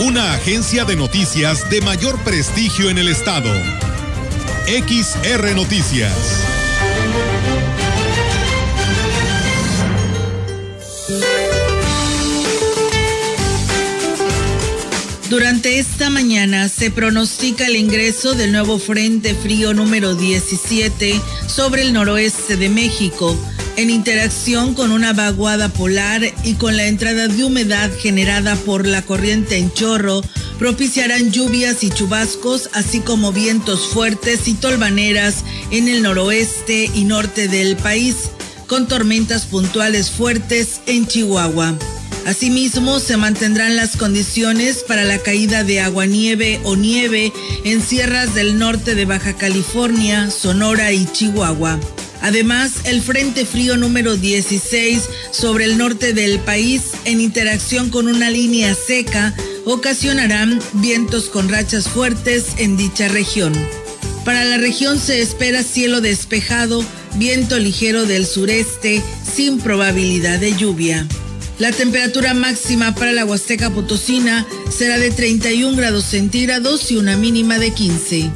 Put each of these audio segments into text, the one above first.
Una agencia de noticias de mayor prestigio en el estado. XR Noticias. Durante esta mañana se pronostica el ingreso del nuevo Frente Frío número 17 sobre el noroeste de México, en interacción con una vaguada polar y con la entrada de humedad generada por la corriente en chorro, propiciarán lluvias y chubascos, así como vientos fuertes y tolvaneras en el noroeste y norte del país, con tormentas puntuales fuertes en Chihuahua. Asimismo, se mantendrán las condiciones para la caída de aguanieve o nieve en sierras del norte de Baja California, Sonora y Chihuahua. Además, el Frente Frío número 16 sobre el norte del país, en interacción con una línea seca, ocasionarán vientos con rachas fuertes en dicha región. Para la región se espera cielo despejado, viento ligero del sureste, sin probabilidad de lluvia. La temperatura máxima para la Huasteca Potosina será de 31 grados centígrados y una mínima de 15.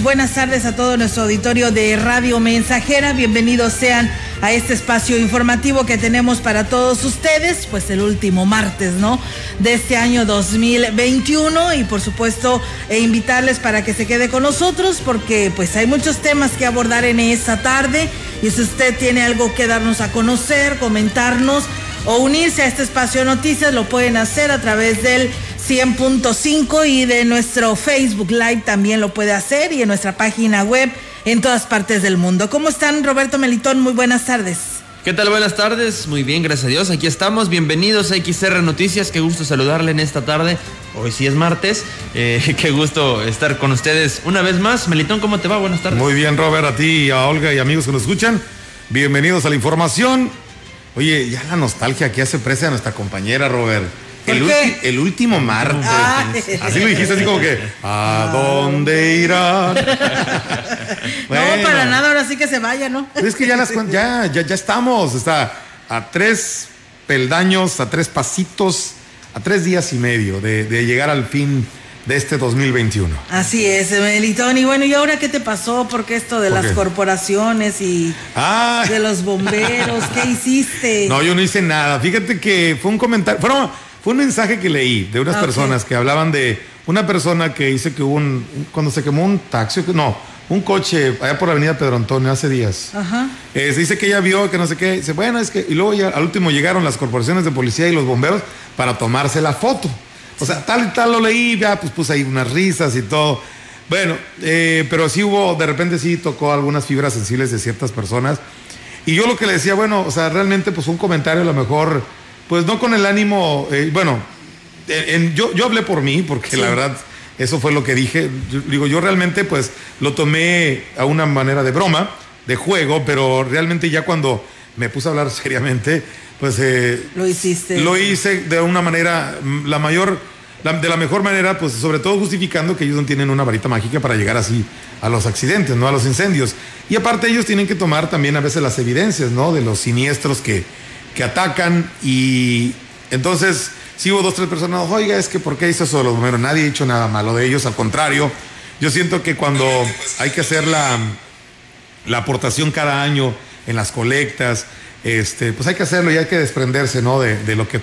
Buenas tardes a todo nuestro auditorio de Radio Mensajera. Bienvenidos sean a este espacio informativo que tenemos para todos ustedes, pues el último martes, ¿no? De este año 2021 y por supuesto e invitarles para que se quede con nosotros porque pues hay muchos temas que abordar en esta tarde y si usted tiene algo que darnos a conocer, comentarnos o unirse a este espacio de noticias, lo pueden hacer a través del 100.5 y de nuestro Facebook Live también lo puede hacer y en nuestra página web en todas partes del mundo. ¿Cómo están, Roberto Melitón? Muy buenas tardes. ¿Qué tal? Buenas tardes. Muy bien, gracias a Dios. Aquí estamos. Bienvenidos a XR Noticias. Qué gusto saludarle en esta tarde. Hoy sí es martes. Eh, qué gusto estar con ustedes una vez más. Melitón, ¿cómo te va? Buenas tardes. Muy bien, Robert, a ti, a Olga y amigos que nos escuchan. Bienvenidos a la información. Oye, ya la nostalgia que hace presa a nuestra compañera, Robert. ¿Por El, ulti- el último martes. Ay. Así lo dijiste, así como que, ¿a dónde irán? No, para nada, ahora sí que se vaya, ¿no? Es que ya, las, ya, ya, ya estamos. Está a tres peldaños, a tres pasitos, a tres días y medio de, de llegar al fin de este 2021. Así es, Melitón. Y bueno, ¿y ahora qué te pasó? ¿Por qué esto de ¿Por las qué? corporaciones y Ah, de los bomberos? ¿Qué hiciste? No, yo no hice nada. Fíjate que fue un comentario, fueron- fue un mensaje que leí de unas Ah, personas que hablaban de una persona que dice que hubo un, un- cuando se quemó un taxi, no, un coche allá por la avenida Pedro Antonio hace días. Ajá. Eh, se dice que ella vio que no sé qué, dice, bueno, es que, y luego ya al último llegaron las corporaciones de policía y los bomberos para tomarse la foto. O sea, tal y tal lo leí, ya pues puse ahí unas risas y todo. Bueno, eh, pero sí hubo, de repente sí tocó algunas fibras sensibles de ciertas personas. Y yo lo que le decía, bueno, o sea, realmente pues un comentario a lo mejor, pues no con el ánimo, eh, bueno, en- en- yo, yo hablé por mí, porque la verdad, eso fue lo que dije. Yo- digo, yo realmente pues lo tomé a una manera de broma, de juego, pero realmente ya cuando me puse a hablar seriamente, pues eh, Lo hiciste. lo hice de una manera, mm, la mayor, la- de la mejor manera, pues sobre todo justificando que ellos no tienen una varita mágica para llegar así a los accidentes, ¿no? A los incendios. Y aparte ellos tienen que tomar también a veces las evidencias, ¿no? De los siniestros que, que atacan y entonces si hubo dos, tres personas, oiga, es que ¿por qué hizo eso bomberos? Nadie ha dicho nada malo de ellos, al contrario, yo siento que cuando hay que hacer la, la aportación cada año en las colectas, este, pues hay que hacerlo y hay que desprenderse, ¿no? De, de lo que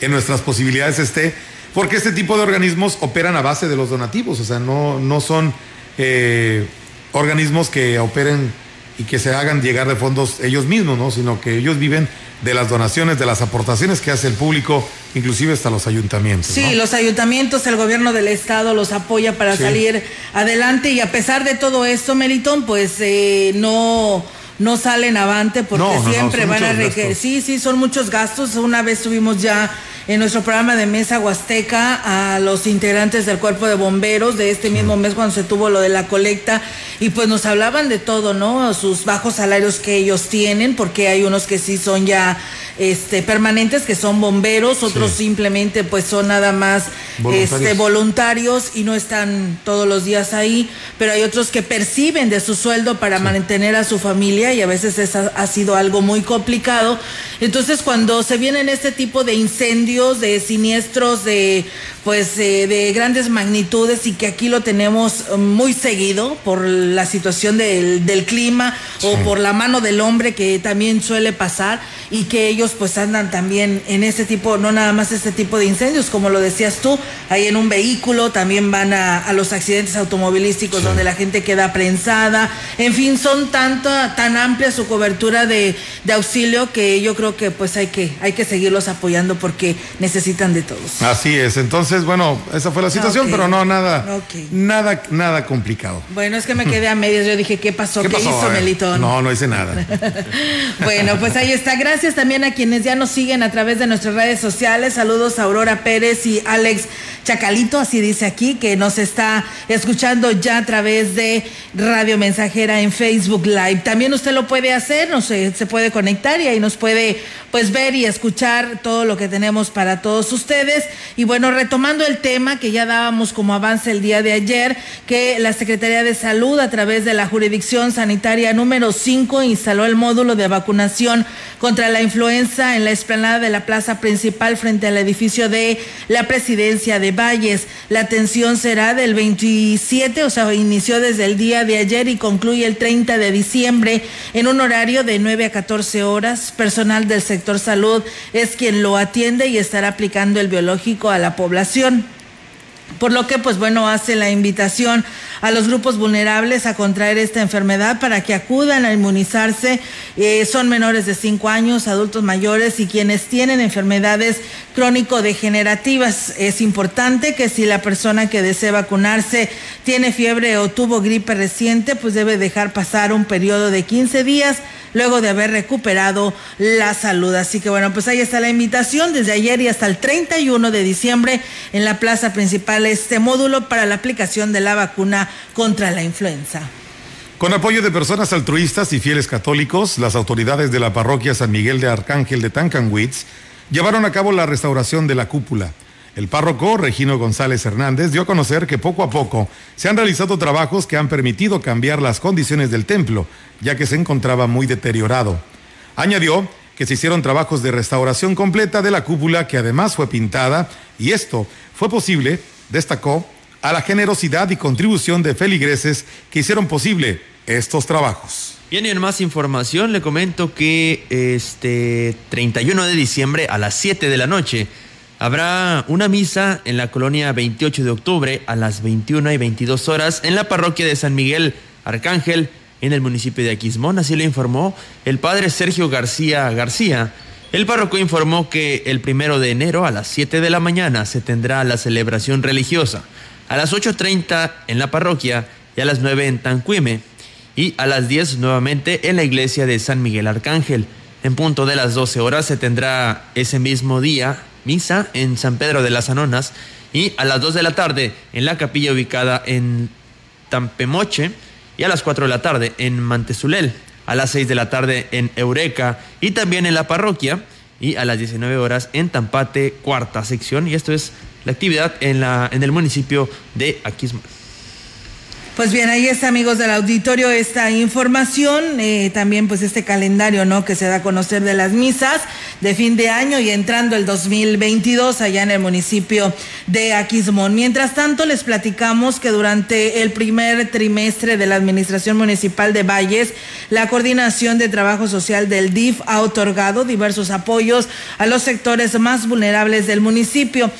en nuestras posibilidades esté, porque este tipo de organismos operan a base de los donativos, o sea, no, no son eh, organismos que operen y que se hagan llegar de fondos ellos mismos, ¿no? Sino que ellos viven de las donaciones, de las aportaciones que hace el público, inclusive hasta los ayuntamientos. Sí, los ayuntamientos, el gobierno del estado los apoya para salir adelante y a pesar de todo esto, Melitón, pues eh, no no salen avante porque siempre van a requerir. Sí, sí, son muchos gastos. Una vez tuvimos ya en nuestro programa de Mesa Huasteca a los integrantes del cuerpo de bomberos de este mismo mes cuando se tuvo lo de la colecta y pues nos hablaban de todo, ¿no? Sus bajos salarios que ellos tienen, porque hay unos que sí son ya este, permanentes, que son bomberos, otros simplemente pues son nada más voluntarios. Este, voluntarios y no están todos los días ahí, pero hay otros que perciben de su sueldo para mantener a su familia y a veces eso ha sido algo muy complicado. Entonces cuando se vienen este tipo de incendios, de siniestros de pues eh, de grandes magnitudes y que aquí lo tenemos um, muy seguido por la situación del, del clima o por la mano del hombre que también suele pasar y que ellos pues andan también en ese tipo, no nada más este tipo de incendios, como lo decías tú, ahí en un vehículo, también van a, a los accidentes automovilísticos donde la gente queda prensada, en fin, son tanta, tan amplia su cobertura de, de auxilio que yo creo que pues hay que, hay que seguirlos apoyando porque necesitan de todos. Así es, entonces, bueno, esa fue la situación, pero no nada, nada, nada complicado. Bueno, es que me quedé a medias, yo dije, ¿qué pasó? ¿Qué, hizo Melitón? No, no hice nada. bueno, pues ahí está. Gracias también a quienes ya nos siguen a través de nuestras redes sociales. Saludos a Aurora Pérez y Alex Chacalito, así dice aquí, que nos está escuchando ya a través de Radio Mensajera en Facebook Live. También usted lo puede hacer, no sé, se puede conectar y ahí nos puede pues ver y escuchar todo lo que tenemos para todos ustedes. Y bueno, retomando el tema que ya dábamos como avance el día de ayer, que la Secretaría de Salud a través de la jurisdicción sanitaria número 5 instaló el módulo de vacunación contra la influenza en la explanada de la plaza principal frente al edificio de la presidencia de Valles. La atención será del 27, o sea, inició desde el día de ayer y concluye el 30 de diciembre en un horario de 9 a 14 horas. Personal del sector salud es quien lo atiende y estará aplicando el biológico a la población. Por lo que, pues bueno, hace la invitación a los grupos vulnerables a contraer esta enfermedad para que acudan a inmunizarse. Eh, son menores de 5 años, adultos mayores y quienes tienen enfermedades crónico-degenerativas. Es importante que si la persona que desea vacunarse tiene fiebre o tuvo gripe reciente, pues debe dejar pasar un periodo de 15 días luego de haber recuperado la salud. Así que bueno, pues ahí está la invitación desde ayer y hasta el 31 de diciembre en la plaza principal este módulo para la aplicación de la vacuna contra la influenza. Con apoyo de personas altruistas y fieles católicos, las autoridades de la parroquia San Miguel de Arcángel de Tancanwitz llevaron a cabo la restauración de la cúpula. El párroco Regino González Hernández dio a conocer que poco a poco se han realizado trabajos que han permitido cambiar las condiciones del templo, ya que se encontraba muy deteriorado. Añadió que se hicieron trabajos de restauración completa de la cúpula que además fue pintada y esto fue posible, destacó, a la generosidad y contribución de feligreses que hicieron posible estos trabajos. Bien, y en más información le comento que este 31 de diciembre a las 7 de la noche habrá una misa en la colonia 28 de octubre a las 21 y 22 horas en la parroquia de San Miguel Arcángel en el municipio de Aquismón, así lo informó el padre Sergio García García. El párroco informó que el primero de enero a las 7 de la mañana se tendrá la celebración religiosa, a las 8.30 en la parroquia y a las 9 en Tancuime, y a las 10 nuevamente en la iglesia de San Miguel Arcángel. En punto de las 12 horas se tendrá ese mismo día misa en San Pedro de las Anonas. Y a las 2 de la tarde en la capilla ubicada en Tampemoche. Y a las 4 de la tarde en Mantezulel, a las 6 de la tarde en Eureka. Y también en la parroquia. Y a las 19 horas en Tampate, cuarta sección. Y esto es la actividad en, la, en el municipio de Aquismón. Pues bien, ahí está, amigos del auditorio, esta información, eh, también pues este calendario, ¿no? Que se da a conocer de las misas. de fin de año y entrando el 2022 allá en el municipio de Aquismón. Mientras tanto, les platicamos que durante el primer trimestre de la Administración Municipal de Valles, la Coordinación de Trabajo Social del DIF ha otorgado diversos apoyos a los sectores más vulnerables del municipio.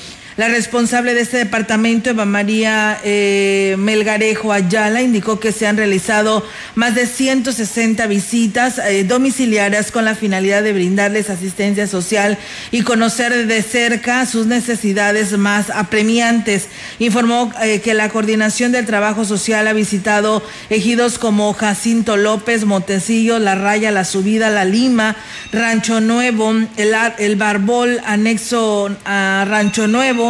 La responsable de este departamento, Eva María eh, Melgarejo Ayala, indicó que se han realizado más de 160 visitas eh, domiciliarias con la finalidad de brindarles asistencia social y conocer de cerca sus necesidades más apremiantes. Informó eh, que la Coordinación del Trabajo Social ha visitado ejidos como Jacinto López, Montecillo, La Raya, La Subida, La Lima, Rancho Nuevo, el, el Barbol, anexo a Rancho Nuevo,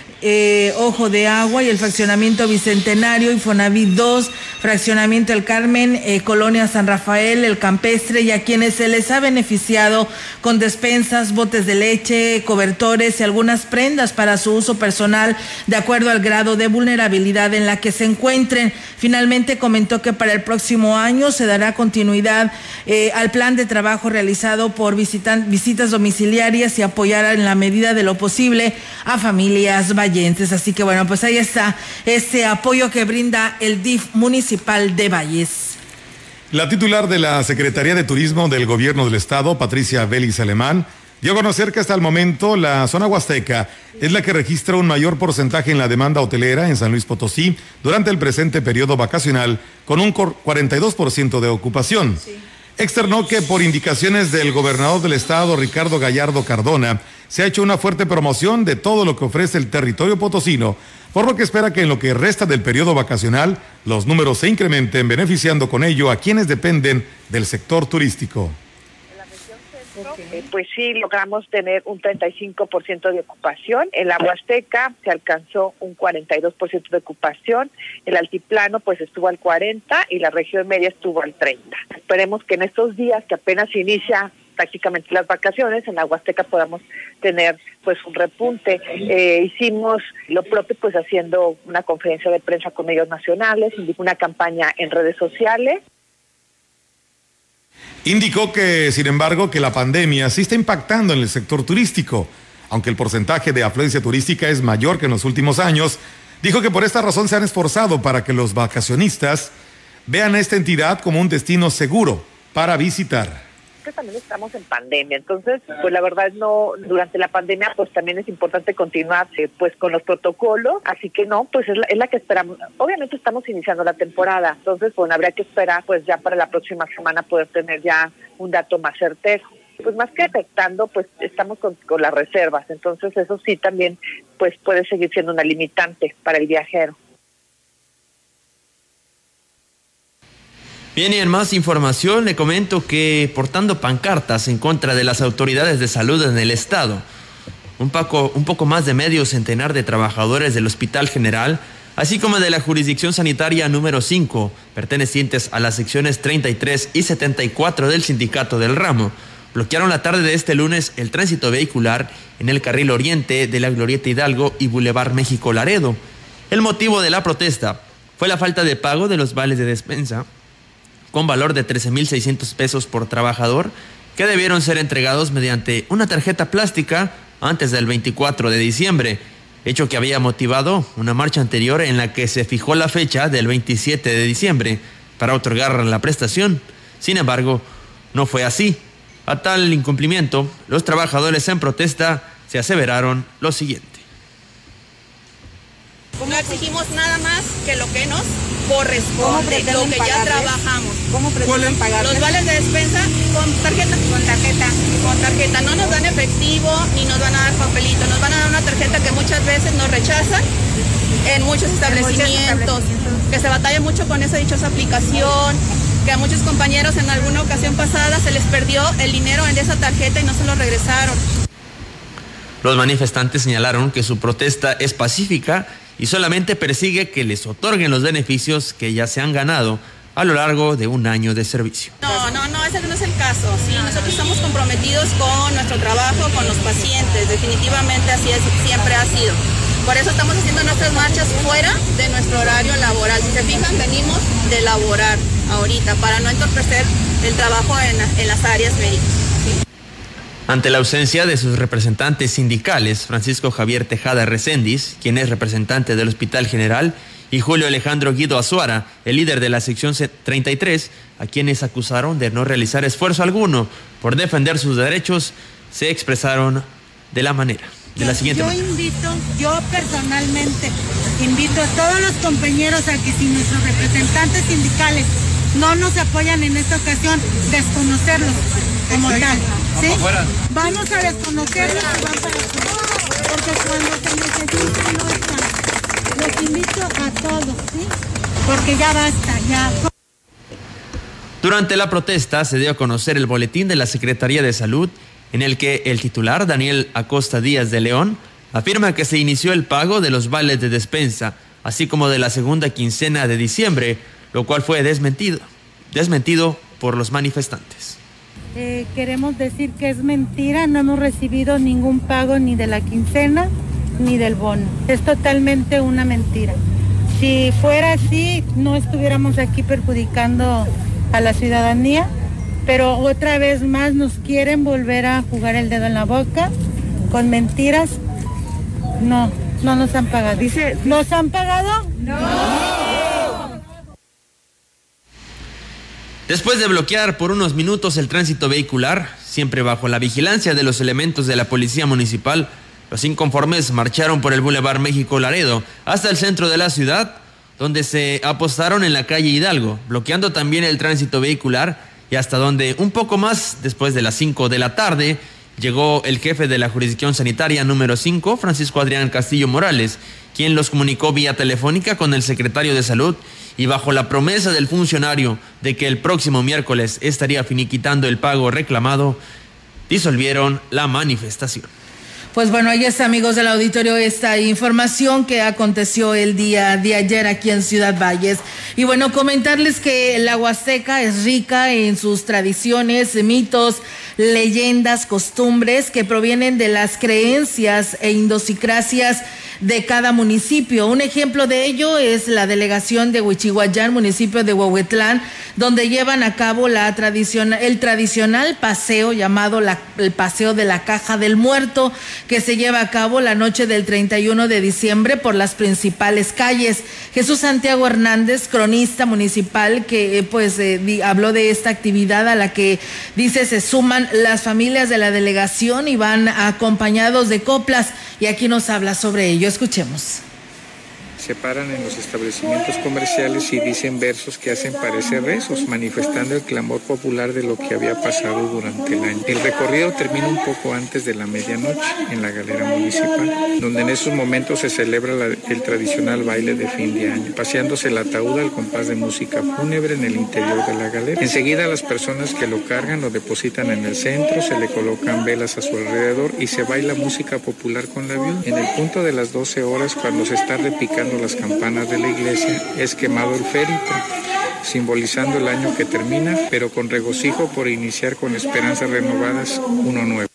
eh, Ojo de Agua y el fraccionamiento Bicentenario, Infonavit 2, fraccionamiento El Carmen, eh, Colonia San Rafael, El Campestre y a quienes se les ha beneficiado con despensas, botes de leche, cobertores y algunas prendas para su uso personal de acuerdo al grado de vulnerabilidad en la que se encuentren. Finalmente comentó que para el próximo año se dará continuidad eh, al plan de trabajo realizado por visitas domiciliarias y apoyar en la medida de lo posible a familias vallenses. Así que bueno, pues ahí está este apoyo que brinda el DIF municipal de Valles. La titular de la Secretaría de Turismo del Gobierno del Estado, Patricia Vélez Alemán, dio a conocer que hasta el momento la zona huasteca es la que registra un mayor porcentaje en la demanda hotelera en San Luis Potosí durante el presente periodo vacacional, con un 42% de ocupación. Externó que por indicaciones del gobernador del estado, Ricardo Gallardo Cardona, se ha hecho una fuerte promoción de todo lo que ofrece el territorio potosino, por lo que espera que en lo que resta del periodo vacacional los números se incrementen, beneficiando con ello a quienes dependen del sector turístico. Eh, pues sí, logramos tener un 35% de ocupación. En la Huasteca se alcanzó un 42% de ocupación. El altiplano pues estuvo al 40% y la región media estuvo al 30%. Esperemos que en estos días que apenas inicia prácticamente las vacaciones, en la Huasteca podamos tener pues un repunte. Eh, hicimos lo propio pues haciendo una conferencia de prensa con medios nacionales, una campaña en redes sociales. Indicó que, sin embargo, que la pandemia sí está impactando en el sector turístico. Aunque el porcentaje de afluencia turística es mayor que en los últimos años, dijo que por esta razón se han esforzado para que los vacacionistas vean a esta entidad como un destino seguro para visitar que también estamos en pandemia, entonces, pues la verdad no, durante la pandemia, pues también es importante continuar eh, pues con los protocolos, así que no, pues es la, es la que esperamos. Obviamente estamos iniciando la temporada, entonces, bueno, habría que esperar pues ya para la próxima semana poder tener ya un dato más certero pues más que afectando, pues estamos con, con, las reservas. Entonces eso sí también pues puede seguir siendo una limitante para el viajero. Bien, y en más información le comento que portando pancartas en contra de las autoridades de salud en el estado, un poco, un poco más de medio centenar de trabajadores del Hospital General, así como de la jurisdicción sanitaria número 5, pertenecientes a las secciones 33 y 74 del sindicato del ramo, bloquearon la tarde de este lunes el tránsito vehicular en el carril oriente de la Glorieta Hidalgo y Boulevard México Laredo. El motivo de la protesta fue la falta de pago de los vales de despensa con valor de 13.600 pesos por trabajador que debieron ser entregados mediante una tarjeta plástica antes del 24 de diciembre, hecho que había motivado una marcha anterior en la que se fijó la fecha del 27 de diciembre para otorgar la prestación. Sin embargo, no fue así. A tal incumplimiento, los trabajadores en protesta se aseveraron lo siguiente. No exigimos nada más que lo que nos corresponde, lo que ya trabajamos. ¿Cómo pretenden pagar? Los vales de despensa con tarjeta. Con tarjeta. Con tarjeta. No nos dan efectivo ni nos van a dar papelito. Nos van a dar una tarjeta que muchas veces nos rechazan en muchos establecimientos. Que se batalla mucho con esa dichosa aplicación. Que a muchos compañeros en alguna ocasión pasada se les perdió el dinero en esa tarjeta y no se lo regresaron. Los manifestantes señalaron que su protesta es pacífica y solamente persigue que les otorguen los beneficios que ya se han ganado a lo largo de un año de servicio. No, no, no, ese no es el caso. Sí, nosotros estamos comprometidos con nuestro trabajo, con los pacientes. Definitivamente así es, siempre ha sido. Por eso estamos haciendo nuestras marchas fuera de nuestro horario laboral. Si se fijan, venimos de laborar ahorita para no entorpecer el trabajo en, en las áreas médicas. Ante la ausencia de sus representantes sindicales, Francisco Javier Tejada Recendis, quien es representante del Hospital General, y Julio Alejandro Guido Azuara, el líder de la sección 33, a quienes acusaron de no realizar esfuerzo alguno por defender sus derechos, se expresaron de la manera. De la siguiente yo invito, yo personalmente invito a todos los compañeros a que si nuestros representantes sindicales no nos apoyan en esta ocasión, desconocerlos como tal. ¿sí? Vamos a desconocerlos porque cuando se necesita no están. Los invito a todos, ¿sí? Porque ya basta, ya. Durante la protesta se dio a conocer el boletín de la Secretaría de Salud en el que el titular, Daniel Acosta Díaz de León, afirma que se inició el pago de los vales de despensa, así como de la segunda quincena de diciembre, lo cual fue desmentido, desmentido por los manifestantes. Eh, queremos decir que es mentira, no hemos recibido ningún pago ni de la quincena ni del bono. Es totalmente una mentira. Si fuera así, no estuviéramos aquí perjudicando a la ciudadanía, pero otra vez más nos quieren volver a jugar el dedo en la boca con mentiras. No, no nos han pagado. Dice, ¿nos han pagado? No. Después de bloquear por unos minutos el tránsito vehicular, siempre bajo la vigilancia de los elementos de la Policía Municipal, los inconformes marcharon por el Boulevard México Laredo hasta el centro de la ciudad, donde se apostaron en la calle Hidalgo, bloqueando también el tránsito vehicular y hasta donde un poco más después de las 5 de la tarde llegó el jefe de la jurisdicción sanitaria número 5, Francisco Adrián Castillo Morales, quien los comunicó vía telefónica con el secretario de Salud y bajo la promesa del funcionario de que el próximo miércoles estaría finiquitando el pago reclamado, disolvieron la manifestación. Pues bueno, ahí está, amigos del auditorio, esta información que aconteció el día de ayer aquí en Ciudad Valles. Y bueno, comentarles que la Huasteca es rica en sus tradiciones, mitos, leyendas, costumbres que provienen de las creencias e indosicracias de cada municipio. Un ejemplo de ello es la delegación de Huichihuayán, municipio de Huehuetlán, donde llevan a cabo la el tradicional paseo llamado el Paseo de la Caja del Muerto, que se lleva a cabo la noche del 31 de diciembre por las principales calles. Jesús Santiago Hernández, cronista municipal, que eh, pues eh, habló de esta actividad a la que dice se suman las familias de la delegación y van acompañados de coplas y aquí nos habla sobre ello. Escuchemos se paran en los establecimientos comerciales y dicen versos que hacen parecer rezos, manifestando el clamor popular de lo que había pasado durante el año. El recorrido termina un poco antes de la medianoche en la galera municipal, donde en esos momentos se celebra el tradicional baile de fin de año, paseándose el ataúd al compás de música fúnebre en el interior de la galera. Enseguida las personas que lo cargan lo depositan en el centro, se le colocan velas a su alrededor y se baila música popular con la viuda. En el punto de las 12 horas, cuando se está repicando las campanas de la iglesia, es quemado el férito, simbolizando el año que termina, pero con regocijo por iniciar con esperanzas renovadas uno nuevo.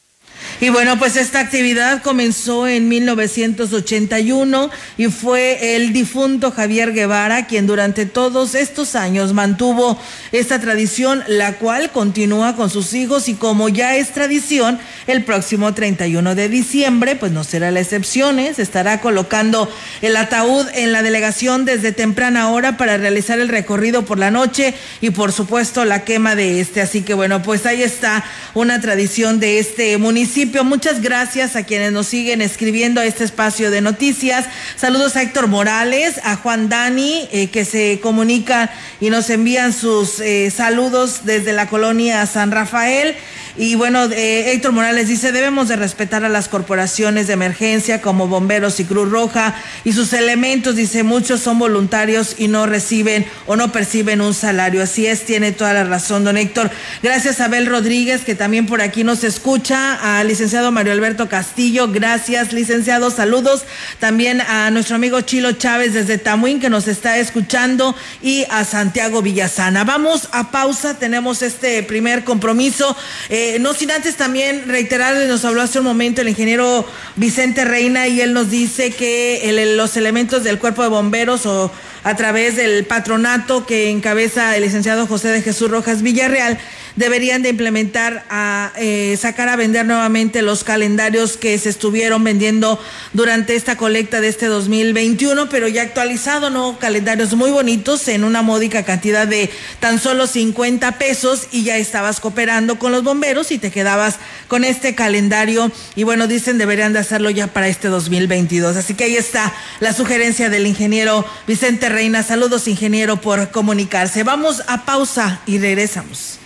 Y bueno, pues esta actividad comenzó en 1981 y fue el difunto Javier Guevara quien durante todos estos años mantuvo esta tradición, la cual continúa con sus hijos y como ya es tradición, el próximo 31 de diciembre, pues no será la excepción, ¿eh? se estará colocando el ataúd en la delegación desde temprana hora para realizar el recorrido por la noche y por supuesto la quema de este. Así que bueno, pues ahí está una tradición de este municipio Muchas gracias a quienes nos siguen escribiendo a este espacio de noticias. Saludos a Héctor Morales, a Juan Dani, eh, que se comunican y nos envían sus eh, saludos desde la colonia San Rafael. Y bueno, eh, Héctor Morales dice, debemos de respetar a las corporaciones de emergencia como Bomberos y Cruz Roja y sus elementos, dice, muchos son voluntarios y no reciben o no perciben un salario. Así es, tiene toda la razón, don Héctor. Gracias a Abel Rodríguez, que también por aquí nos escucha, al licenciado Mario Alberto Castillo, gracias, licenciado, saludos. También a nuestro amigo Chilo Chávez desde Tamuín, que nos está escuchando, y a Santiago Villasana. Vamos a pausa, tenemos este primer compromiso. Eh, no sin antes también reiterar, nos habló hace un momento el ingeniero Vicente Reina y él nos dice que los elementos del cuerpo de bomberos o a través del patronato que encabeza el licenciado José de Jesús Rojas Villarreal, deberían de implementar a eh, sacar a vender nuevamente los calendarios que se estuvieron vendiendo durante esta colecta de este 2021, pero ya actualizado, ¿no? Calendarios muy bonitos en una módica cantidad de tan solo 50 pesos y ya estabas cooperando con los bomberos y te quedabas con este calendario y bueno, dicen deberían de hacerlo ya para este 2022. Así que ahí está la sugerencia del ingeniero Vicente Reina. Saludos ingeniero por comunicarse. Vamos a pausa y regresamos.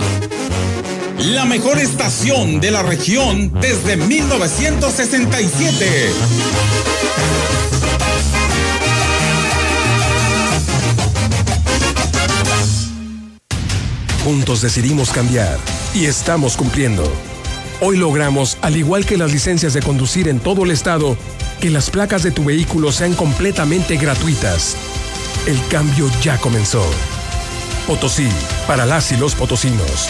La mejor estación de la región desde 1967. Juntos decidimos cambiar y estamos cumpliendo. Hoy logramos, al igual que las licencias de conducir en todo el estado, que las placas de tu vehículo sean completamente gratuitas. El cambio ya comenzó. Potosí, para las y los potosinos.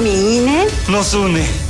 ¿Mi INE? Nos une.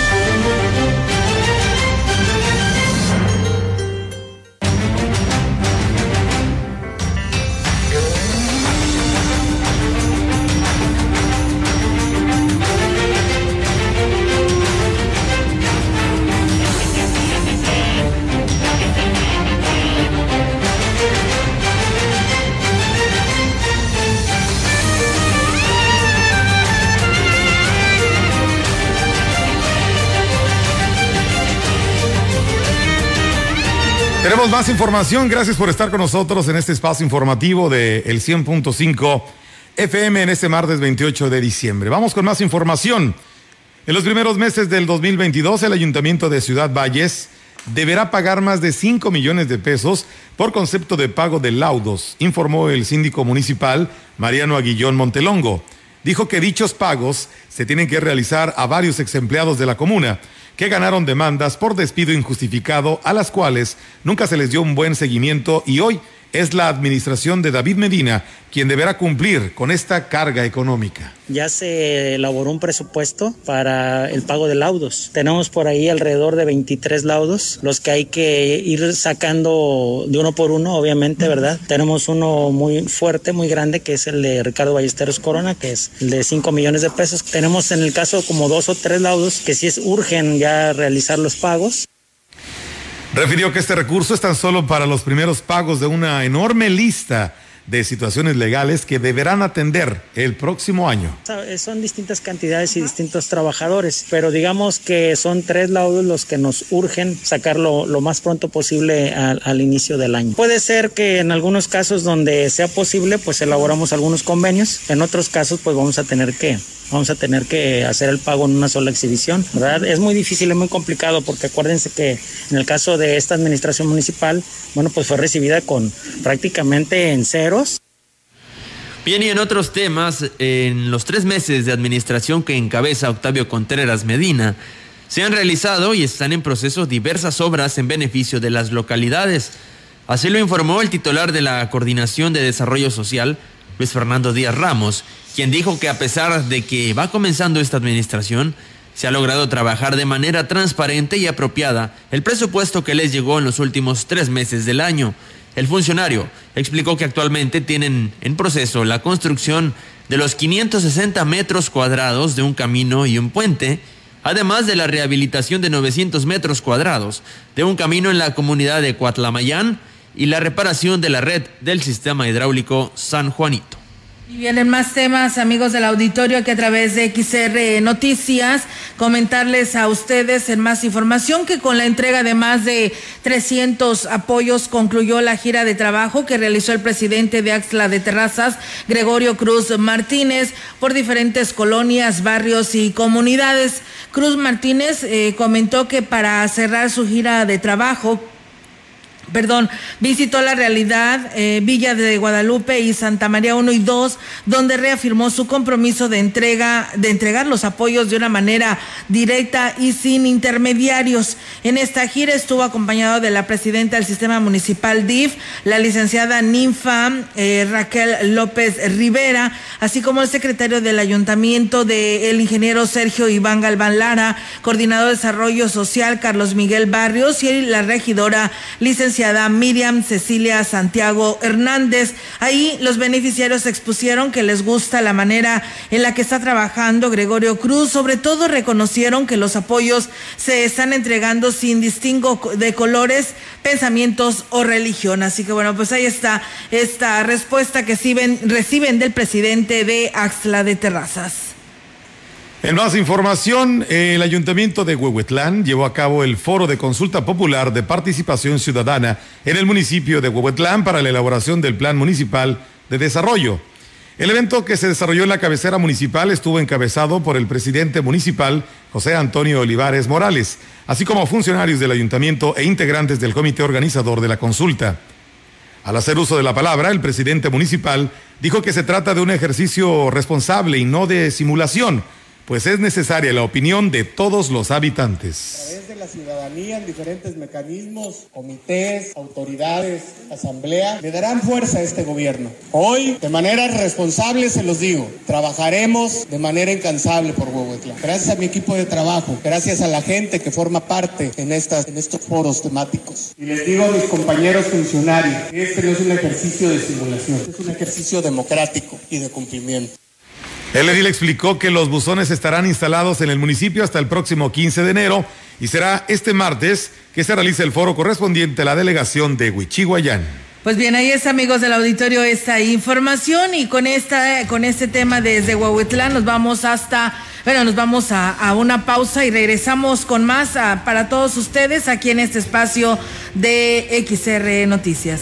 Tenemos más información. Gracias por estar con nosotros en este espacio informativo de el 100.5 FM en este martes 28 de diciembre. Vamos con más información. En los primeros meses del 2022, el Ayuntamiento de Ciudad Valles deberá pagar más de 5 millones de pesos por concepto de pago de laudos, informó el síndico municipal Mariano Aguillón Montelongo. Dijo que dichos pagos se tienen que realizar a varios exempleados de la comuna que ganaron demandas por despido injustificado a las cuales nunca se les dio un buen seguimiento y hoy es la administración de David Medina quien deberá cumplir con esta carga económica. Ya se elaboró un presupuesto para el pago de laudos. Tenemos por ahí alrededor de 23 laudos, los que hay que ir sacando de uno por uno, obviamente, ¿verdad? Tenemos uno muy fuerte, muy grande, que es el de Ricardo Ballesteros Corona, que es el de 5 millones de pesos. Tenemos en el caso como dos o tres laudos que sí es urgen ya realizar los pagos. Refirió que este recurso es tan solo para los primeros pagos de una enorme lista de situaciones legales que deberán atender el próximo año. Son distintas cantidades y distintos trabajadores, pero digamos que son tres laudos los que nos urgen sacarlo lo más pronto posible al, al inicio del año. Puede ser que en algunos casos donde sea posible, pues elaboramos algunos convenios, en otros casos pues vamos a tener que vamos a tener que hacer el pago en una sola exhibición, ¿verdad? Es muy difícil, es muy complicado porque acuérdense que en el caso de esta administración municipal, bueno, pues fue recibida con prácticamente en ceros. Bien, y en otros temas, en los tres meses de administración que encabeza Octavio Contreras Medina, se han realizado y están en proceso diversas obras en beneficio de las localidades. Así lo informó el titular de la Coordinación de Desarrollo Social, Luis Fernando Díaz Ramos, quien dijo que a pesar de que va comenzando esta administración, se ha logrado trabajar de manera transparente y apropiada el presupuesto que les llegó en los últimos tres meses del año. El funcionario explicó que actualmente tienen en proceso la construcción de los 560 metros cuadrados de un camino y un puente, además de la rehabilitación de 900 metros cuadrados de un camino en la comunidad de Cuatlamayán y la reparación de la red del sistema hidráulico San Juanito. Y vienen más temas, amigos del auditorio, que a través de XR Noticias, comentarles a ustedes en más información que con la entrega de más de 300 apoyos concluyó la gira de trabajo que realizó el presidente de Axla de Terrazas, Gregorio Cruz Martínez, por diferentes colonias, barrios y comunidades. Cruz Martínez eh, comentó que para cerrar su gira de trabajo, perdón, visitó la realidad eh, Villa de Guadalupe y Santa María 1 y 2, donde reafirmó su compromiso de entrega, de entregar los apoyos de una manera directa y sin intermediarios. En esta gira estuvo acompañado de la presidenta del sistema municipal DIF, la licenciada Ninfa eh, Raquel López Rivera, así como el secretario del ayuntamiento del ingeniero Sergio Iván Galván Lara, coordinador de desarrollo social Carlos Miguel Barrios y la regidora licenciada Miriam Cecilia Santiago Hernández. Ahí los beneficiarios expusieron que les gusta la manera en la que está trabajando Gregorio Cruz. Sobre todo reconocieron que los apoyos se están entregando sin distingo de colores, pensamientos o religión. Así que bueno, pues ahí está esta respuesta que reciben del presidente de Axla de Terrazas. En más información, el Ayuntamiento de Huehuetlán llevó a cabo el Foro de Consulta Popular de Participación Ciudadana en el municipio de Huehuetlán para la elaboración del Plan Municipal de Desarrollo. El evento que se desarrolló en la cabecera municipal estuvo encabezado por el presidente municipal José Antonio Olivares Morales, así como funcionarios del ayuntamiento e integrantes del comité organizador de la consulta. Al hacer uso de la palabra, el presidente municipal dijo que se trata de un ejercicio responsable y no de simulación pues es necesaria la opinión de todos los habitantes. A través de la ciudadanía en diferentes mecanismos, comités, autoridades, asamblea, le darán fuerza a este gobierno. Hoy, de manera responsable, se los digo, trabajaremos de manera incansable por Huehuetla. Gracias a mi equipo de trabajo, gracias a la gente que forma parte en, estas, en estos foros temáticos. Y les digo a mis compañeros funcionarios, este no es un ejercicio de simulación, es un ejercicio democrático y de cumplimiento. El edil explicó que los buzones estarán instalados en el municipio hasta el próximo 15 de enero y será este martes que se realice el foro correspondiente a la delegación de Huichihuayán. Pues bien, ahí es amigos del auditorio esta información y con esta, con este tema desde Huahuetlán nos vamos hasta, bueno, nos vamos a, una pausa y regresamos con más a, para todos ustedes aquí en este espacio de XR Noticias.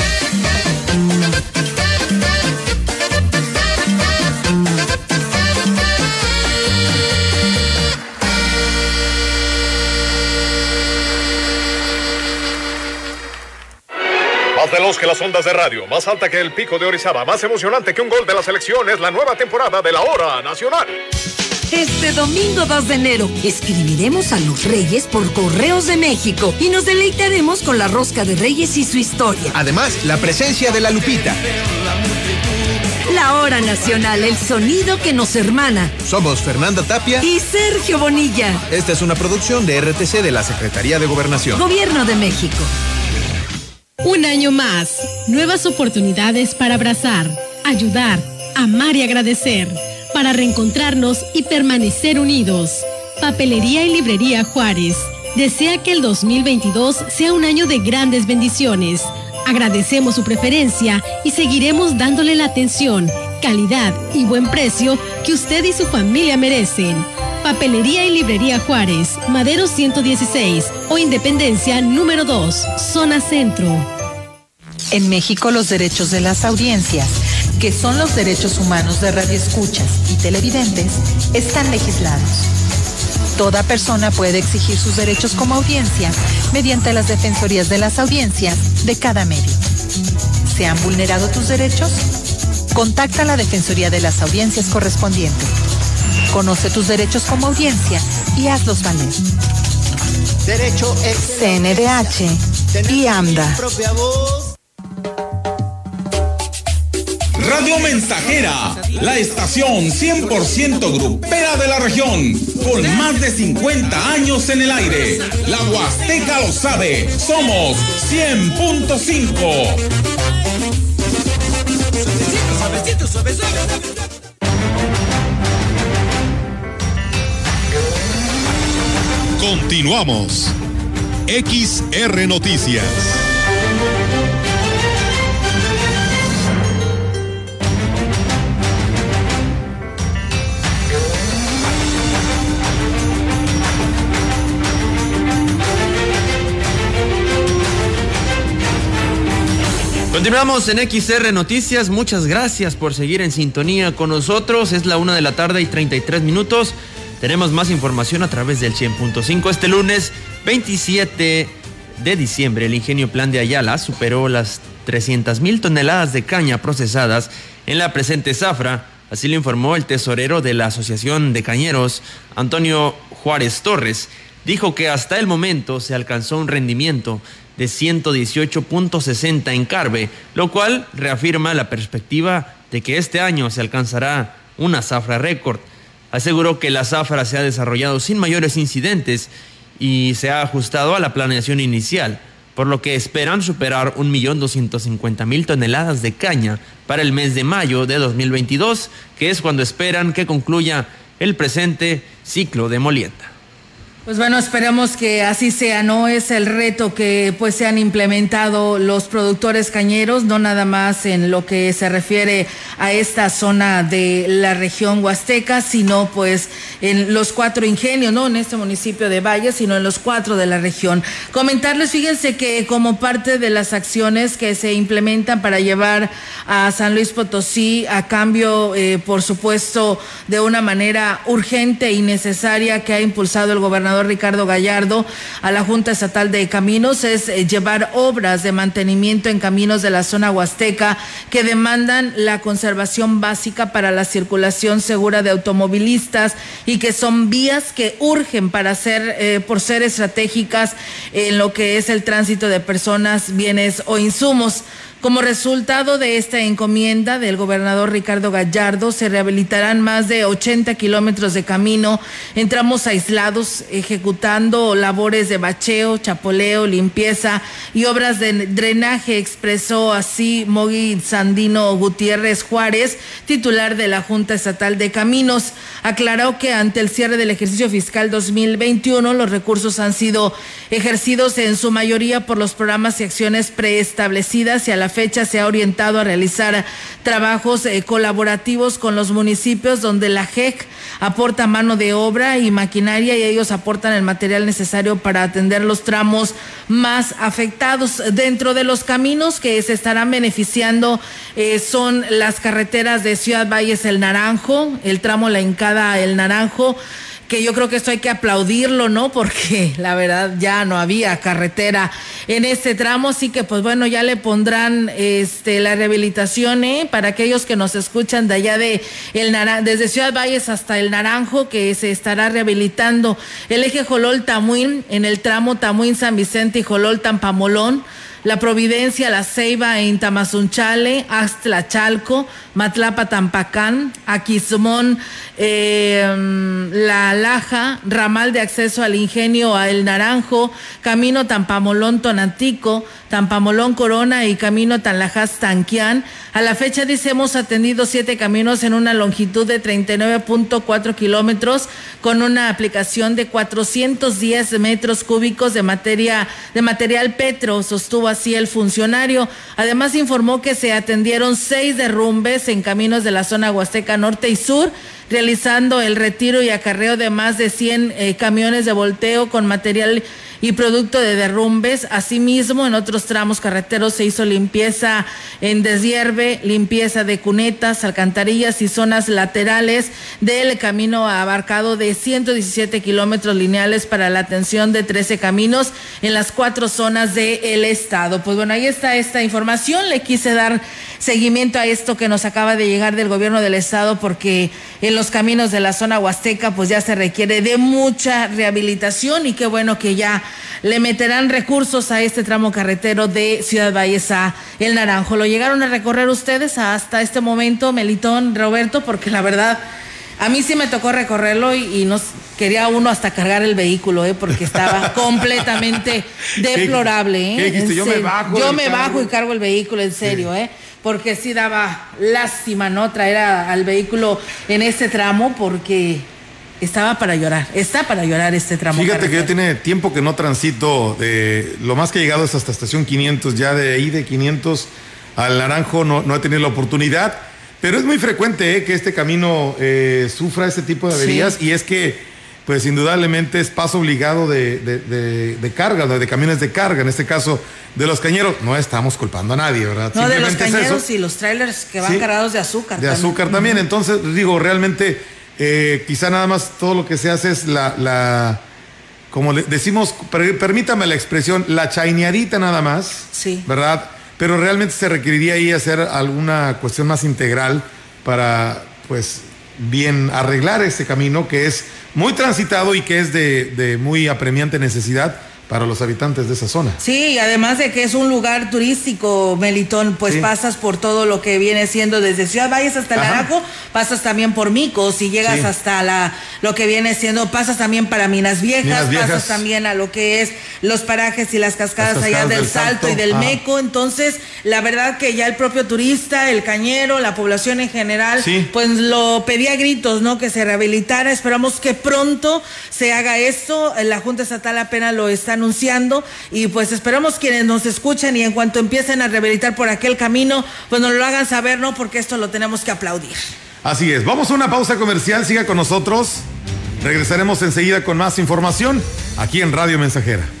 Que las ondas de radio, más alta que el pico de Orizaba, más emocionante que un gol de la selección es la nueva temporada de la Hora Nacional. Este domingo 2 de enero escribiremos a los Reyes por Correos de México y nos deleitaremos con la rosca de Reyes y su historia. Además, la presencia de la Lupita. La Hora Nacional, el sonido que nos hermana. Somos Fernanda Tapia y Sergio Bonilla. Esta es una producción de RTC de la Secretaría de Gobernación. Gobierno de México. Un año más, nuevas oportunidades para abrazar, ayudar, amar y agradecer, para reencontrarnos y permanecer unidos. Papelería y Librería Juárez desea que el 2022 sea un año de grandes bendiciones. Agradecemos su preferencia y seguiremos dándole la atención, calidad y buen precio que usted y su familia merecen. Papelería y Librería Juárez, Madero 116 o Independencia número 2, Zona Centro. En México los derechos de las audiencias, que son los derechos humanos de radioescuchas y televidentes, están legislados. Toda persona puede exigir sus derechos como audiencia mediante las defensorías de las audiencias de cada medio. ¿Se han vulnerado tus derechos? Contacta a la Defensoría de las Audiencias correspondiente. Conoce tus derechos como audiencia y hazlos valer. Derecho CNDH y AMDA. Radio Mensajera, la estación 100% grupera de la región, con más de 50 años en el aire. La Huasteca lo sabe, somos 100.5. Continuamos. XR Noticias. Continuamos en XR Noticias. Muchas gracias por seguir en sintonía con nosotros. Es la una de la tarde y 33 minutos. Tenemos más información a través del 100.5. Este lunes 27 de diciembre, el ingenio Plan de Ayala superó las 300 mil toneladas de caña procesadas en la presente zafra. Así lo informó el tesorero de la Asociación de Cañeros, Antonio Juárez Torres. Dijo que hasta el momento se alcanzó un rendimiento de 118.60 en Carve, lo cual reafirma la perspectiva de que este año se alcanzará una zafra récord. Aseguró que la zafra se ha desarrollado sin mayores incidentes y se ha ajustado a la planeación inicial, por lo que esperan superar 1.250.000 toneladas de caña para el mes de mayo de 2022, que es cuando esperan que concluya el presente ciclo de molienda. Pues bueno, esperemos que así sea, ¿no? Es el reto que pues se han implementado los productores cañeros, no nada más en lo que se refiere a esta zona de la región huasteca, sino pues en los cuatro ingenios, no en este municipio de Valle, sino en los cuatro de la región. Comentarles, fíjense que como parte de las acciones que se implementan para llevar a San Luis Potosí a cambio, eh, por supuesto, de una manera urgente y necesaria que ha impulsado el gobernador Ricardo Gallardo a la Junta Estatal de Caminos es eh, llevar obras de mantenimiento en caminos de la zona huasteca que demandan la conservación básica para la circulación segura de automovilistas y que son vías que urgen para ser, eh, por ser estratégicas en lo que es el tránsito de personas, bienes o insumos. Como resultado de esta encomienda del gobernador Ricardo Gallardo, se rehabilitarán más de 80 kilómetros de camino en tramos aislados, ejecutando labores de bacheo, chapoleo, limpieza y obras de drenaje, expresó así Mogui Sandino Gutiérrez Juárez, titular de la Junta Estatal de Caminos. Aclaró que ante el cierre del ejercicio fiscal 2021, los recursos han sido ejercidos en su mayoría por los programas y acciones preestablecidas y a la fecha se ha orientado a realizar trabajos eh, colaborativos con los municipios donde la JEC aporta mano de obra y maquinaria y ellos aportan el material necesario para atender los tramos más afectados. Dentro de los caminos que se estarán beneficiando eh, son las carreteras de Ciudad Valles El Naranjo, el tramo La Encada El Naranjo, que yo creo que esto hay que aplaudirlo, ¿no? Porque la verdad ya no había carretera en este tramo, así que pues bueno, ya le pondrán este la rehabilitación, ¿eh? Para aquellos que nos escuchan de allá de el desde Ciudad Valles hasta el Naranjo, que se estará rehabilitando el eje Jolol Tamuín en el tramo Tamuín San Vicente y Jolol Tampamolón la Providencia, La Ceiba en Tamazunchale, Chalco, Matlapa Tampacán, Aquismón, eh, La Laja, ramal de acceso al ingenio a El Naranjo, Camino Tampamolón Tonantico, Tampamolón Corona y Camino Tanlajas Tanquián. A la fecha dice hemos atendido siete caminos en una longitud de 39.4 kilómetros con una aplicación de 410 metros cúbicos de materia de material petro, sostuvo así el funcionario. Además informó que se atendieron seis derrumbes en caminos de la zona Huasteca Norte y Sur realizando el retiro y acarreo de más de 100 eh, camiones de volteo con material y producto de derrumbes. Asimismo, en otros tramos carreteros se hizo limpieza en deshierve, limpieza de cunetas, alcantarillas y zonas laterales del camino abarcado de 117 kilómetros lineales para la atención de 13 caminos en las cuatro zonas del estado. Pues bueno, ahí está esta información. Le quise dar seguimiento a esto que nos acaba de llegar del gobierno del estado porque en los caminos de la zona huasteca pues ya se requiere de mucha rehabilitación y qué bueno que ya le meterán recursos a este tramo carretero de Ciudad Valles a El Naranjo. ¿Lo llegaron a recorrer ustedes hasta este momento, Melitón, Roberto? Porque la verdad, a mí sí me tocó recorrerlo y, nos quería uno hasta cargar el vehículo, ¿eh? porque estaba completamente deplorable. ¿eh? Yo me bajo. Yo me bajo y cargo el vehículo, en serio, ¿eh? porque sí daba lástima, ¿no? Traer al vehículo en ese tramo porque estaba para llorar, está para llorar este tramo. Fíjate que ya tiene tiempo que no transito, de, lo más que he llegado es hasta estación 500, ya de ahí de 500 al Naranjo no, no he tenido la oportunidad, pero es muy frecuente eh, que este camino eh, sufra este tipo de averías y es que pues indudablemente es paso obligado de, de, carga, de, camiones de carga, en este caso de los cañeros. No estamos culpando a nadie, ¿verdad? No, de los cañeros y los trailers que van cargados de azúcar. De azúcar también. Entonces, digo, realmente eh, quizá nada más todo lo que se hace es la, la como le decimos, permítame la expresión, la chaineadita nada más. Sí. ¿Verdad? Pero realmente se requeriría ahí hacer alguna cuestión más integral para, pues, bien arreglar ese camino que es muy transitado y que es de, de muy apremiante necesidad para los habitantes de esa zona. Sí, además de que es un lugar turístico, Melitón, pues pasas por todo lo que viene siendo desde Ciudad Valles hasta el Naranjo, pasas también por Micos y llegas hasta la lo que viene siendo, pasas también para Minas Viejas, pasas también a lo que es los parajes y las cascadas, allá del, Salto, y del Meco, entonces la verdad que ya el propio turista, el cañero, la población en general, pues lo pedía a gritos, ¿no? Que se rehabilitara, esperamos que pronto se haga esto, la Junta Estatal apenas lo está y pues esperamos quienes nos escuchen y en cuanto empiecen a rehabilitar por aquel camino, pues nos lo hagan saber, ¿no? Porque esto lo tenemos que aplaudir. Así es, vamos a una pausa comercial, siga con nosotros. Regresaremos enseguida con más información aquí en Radio Mensajera.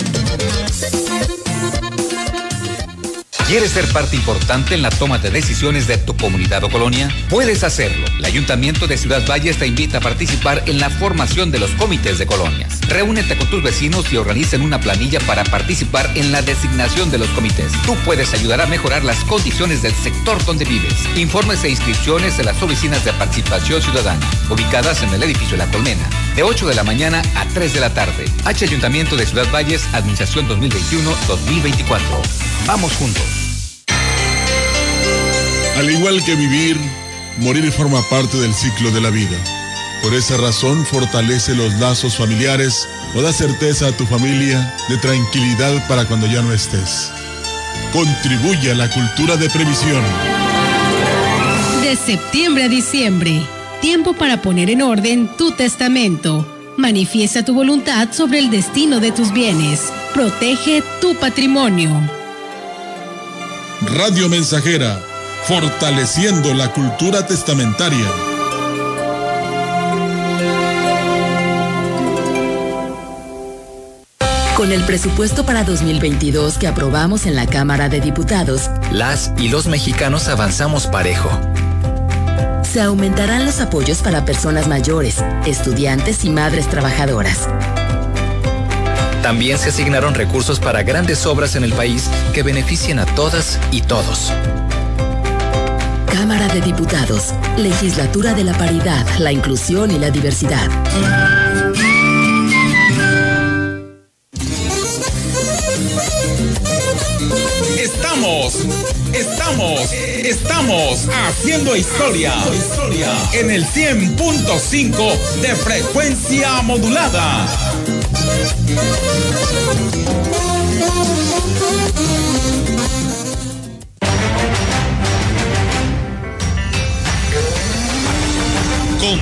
¿Quieres ser parte importante en la toma de decisiones de tu comunidad o colonia? Puedes hacerlo. El Ayuntamiento de Ciudad Valles te invita a participar en la formación de los comités de colonias. Reúnete con tus vecinos y organicen una planilla para participar en la designación de los comités. Tú puedes ayudar a mejorar las condiciones del sector donde vives. Informes e inscripciones en las oficinas de participación ciudadana, ubicadas en el edificio La Colmena, de 8 de la mañana a 3 de la tarde. H Ayuntamiento de Ciudad Valles, Administración 2021-2024. Vamos juntos. Al igual que vivir, morir forma parte del ciclo de la vida. Por esa razón fortalece los lazos familiares o da certeza a tu familia de tranquilidad para cuando ya no estés. Contribuye a la cultura de previsión. De septiembre a diciembre, tiempo para poner en orden tu testamento. Manifiesta tu voluntad sobre el destino de tus bienes. Protege tu patrimonio. Radio Mensajera fortaleciendo la cultura testamentaria. Con el presupuesto para 2022 que aprobamos en la Cámara de Diputados, las y los mexicanos avanzamos parejo. Se aumentarán los apoyos para personas mayores, estudiantes y madres trabajadoras. También se asignaron recursos para grandes obras en el país que beneficien a todas y todos. Cámara de Diputados, Legislatura de la Paridad, la Inclusión y la Diversidad. Estamos, estamos, estamos haciendo historia, en el 100.5 de frecuencia modulada.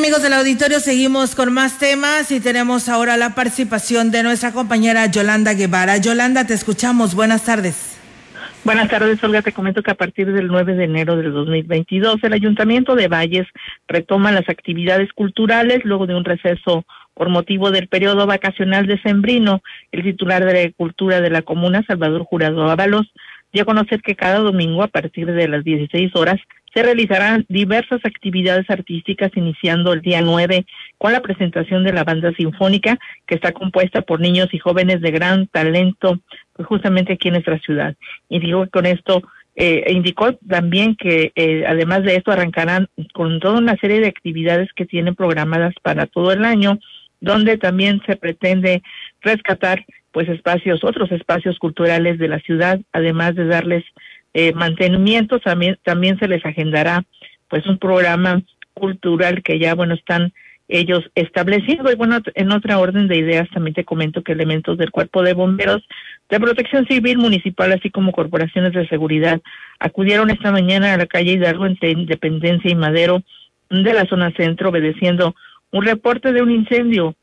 Amigos del auditorio, seguimos con más temas y tenemos ahora la participación de nuestra compañera Yolanda Guevara. Yolanda, te escuchamos. Buenas tardes. Buenas tardes, Olga. Te comento que a partir del 9 de enero del 2022, el Ayuntamiento de Valles retoma las actividades culturales luego de un receso por motivo del periodo vacacional de Sembrino. El titular de Cultura de la comuna, Salvador Jurado Ábalos, dio a conocer que cada domingo a partir de las 16 horas se realizarán diversas actividades artísticas iniciando el día 9 con la presentación de la banda sinfónica que está compuesta por niños y jóvenes de gran talento pues justamente aquí en nuestra ciudad. Y digo que con esto eh, indicó también que eh, además de esto arrancarán con toda una serie de actividades que tienen programadas para todo el año donde también se pretende rescatar pues espacios, otros espacios culturales de la ciudad, además de darles eh, mantenimiento, también, también se les agendará pues un programa cultural que ya, bueno, están ellos estableciendo. Y bueno, en otra orden de ideas también te comento que elementos del Cuerpo de Bomberos de Protección Civil Municipal, así como corporaciones de seguridad, acudieron esta mañana a la calle Hidalgo entre Independencia y Madero de la zona centro, obedeciendo un reporte de un incendio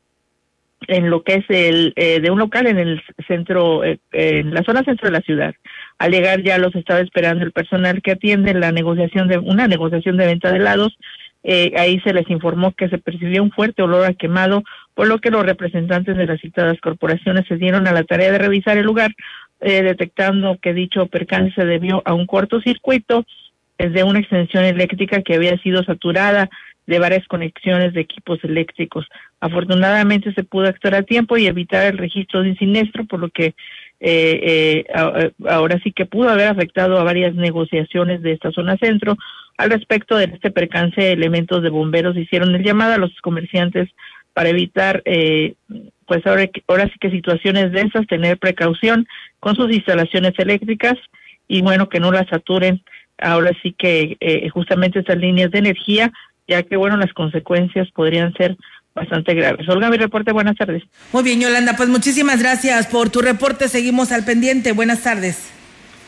en lo que es el eh, de un local en el centro, eh, en la zona centro de la ciudad. Al llegar ya los estaba esperando el personal que atiende la negociación de una negociación de venta de helados. Eh, ahí se les informó que se percibió un fuerte olor a quemado, por lo que los representantes de las citadas corporaciones se dieron a la tarea de revisar el lugar, detectando que dicho percance se debió a un cortocircuito de una extensión eléctrica que había sido saturada de varias conexiones de equipos eléctricos. Afortunadamente se pudo actuar a tiempo y evitar el registro de siniestro, por lo que eh, eh, ahora sí que pudo haber afectado a varias negociaciones de esta zona centro. Al respecto de este percance, elementos de bomberos hicieron el llamado a los comerciantes para evitar, eh, pues ahora, ahora sí que situaciones densas, tener precaución con sus instalaciones eléctricas y bueno, que no las saturen ahora sí que eh, justamente estas líneas de energía ya que bueno, las consecuencias podrían ser bastante graves. Olga, mi reporte, buenas tardes. Muy bien, Yolanda, pues muchísimas gracias por tu reporte, seguimos al pendiente, buenas tardes.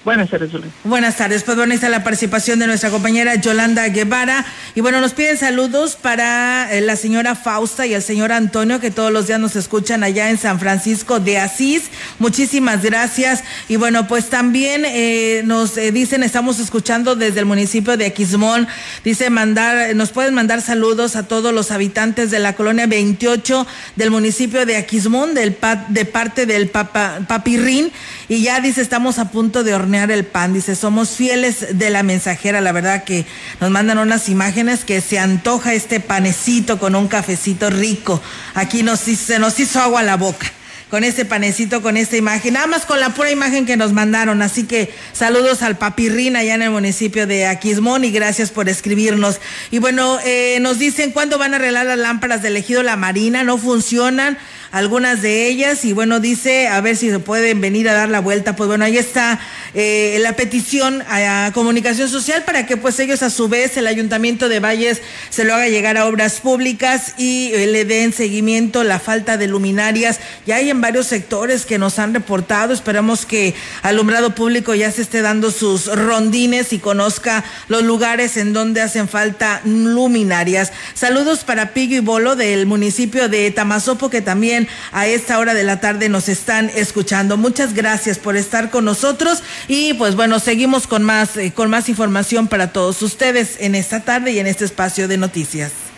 Buenas tardes, Buenas tardes. Pues bueno, está la participación de nuestra compañera Yolanda Guevara. Y bueno, nos piden saludos para eh, la señora Fausta y el señor Antonio, que todos los días nos escuchan allá en San Francisco de Asís. Muchísimas gracias. Y bueno, pues también eh, nos eh, dicen, estamos escuchando desde el municipio de Aquismón. Dice mandar, nos pueden mandar saludos a todos los habitantes de la colonia 28 del municipio de Aquismón, del, de parte del Papa, Papirrín. Y ya dice, estamos a punto de hornear el pan. Dice, somos fieles de la mensajera. La verdad que nos mandan unas imágenes que se antoja este panecito con un cafecito rico. Aquí nos, se nos hizo agua la boca con ese panecito, con esta imagen, nada más con la pura imagen que nos mandaron. Así que saludos al Papirrín allá en el municipio de Aquismón y gracias por escribirnos. Y bueno, eh, nos dicen cuándo van a arreglar las lámparas del ejido La Marina, no funcionan algunas de ellas y bueno, dice a ver si se pueden venir a dar la vuelta. Pues bueno, ahí está eh, la petición a, Comunicación Social para que pues ellos a su vez, el Ayuntamiento de Valles, se lo haga llegar a obras públicas y eh, le den seguimiento la falta de luminarias. Ya hay en varios sectores que nos han reportado, esperamos que alumbrado público ya se esté dando sus rondines y conozca los lugares en donde hacen falta luminarias. Saludos para Pillo y Bolo del municipio de Tamazopo que también a esta hora de la tarde nos están escuchando. Muchas gracias por estar con nosotros y pues bueno, seguimos con más, eh, con más información para todos ustedes en esta tarde y en este espacio de noticias.